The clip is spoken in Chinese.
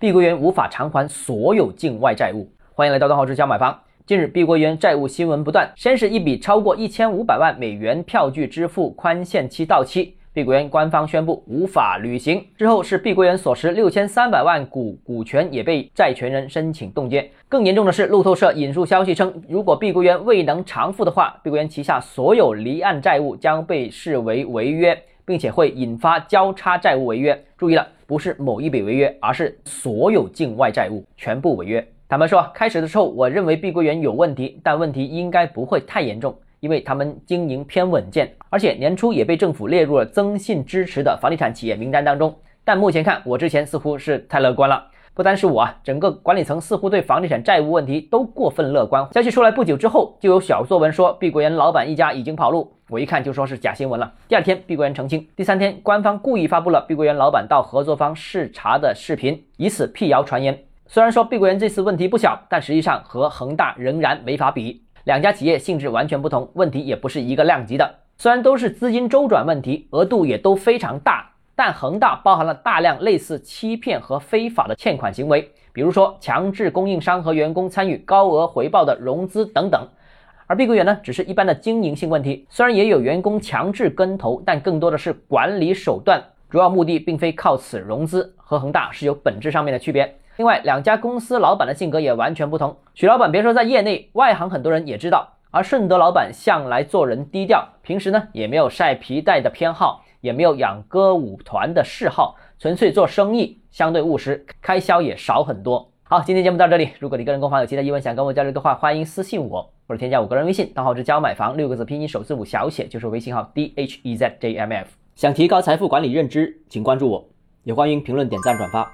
碧桂园无法偿还所有境外债务。欢迎来到东浩之家买房。近日，碧桂园债务新闻不断，先是一笔超过一千五百万美元票据支付宽限期到期，碧桂园官方宣布无法履行。之后是碧桂园所持六千三百万股股权也被债权人申请冻结。更严重的是，路透社引述消息称，如果碧桂园未能偿付的话，碧桂园旗下所有离岸债务将被视为违约，并且会引发交叉债务违约。注意了，不是某一笔违约，而是所有境外债务全部违约。坦白说，开始的时候我认为碧桂园有问题，但问题应该不会太严重，因为他们经营偏稳健，而且年初也被政府列入了增信支持的房地产企业名单当中。但目前看，我之前似乎是太乐观了。不单是我啊，整个管理层似乎对房地产债务问题都过分乐观。消息出来不久之后，就有小作文说碧桂园老板一家已经跑路，我一看就说是假新闻了。第二天，碧桂园澄清，第三天，官方故意发布了碧桂园老板到合作方视察的视频，以此辟谣传言。虽然说碧桂园这次问题不小，但实际上和恒大仍然没法比。两家企业性质完全不同，问题也不是一个量级的。虽然都是资金周转问题，额度也都非常大，但恒大包含了大量类似欺骗和非法的欠款行为，比如说强制供应商和员工参与高额回报的融资等等。而碧桂园呢，只是一般的经营性问题，虽然也有员工强制跟投，但更多的是管理手段，主要目的并非靠此融资，和恒大是有本质上面的区别。另外，两家公司老板的性格也完全不同。许老板别说在业内，外行很多人也知道。而顺德老板向来做人低调，平时呢也没有晒皮带的偏好，也没有养歌舞团的嗜好，纯粹做生意，相对务实，开销也少很多。好，今天节目到这里。如果你个人购房有其他疑问想跟我交流的话，欢迎私信我或者添加我个人微信，账号是教买房六个字拼音首字母小写就是微信号 d h e z j m f。想提高财富管理认知，请关注我，也欢迎评论点赞转发。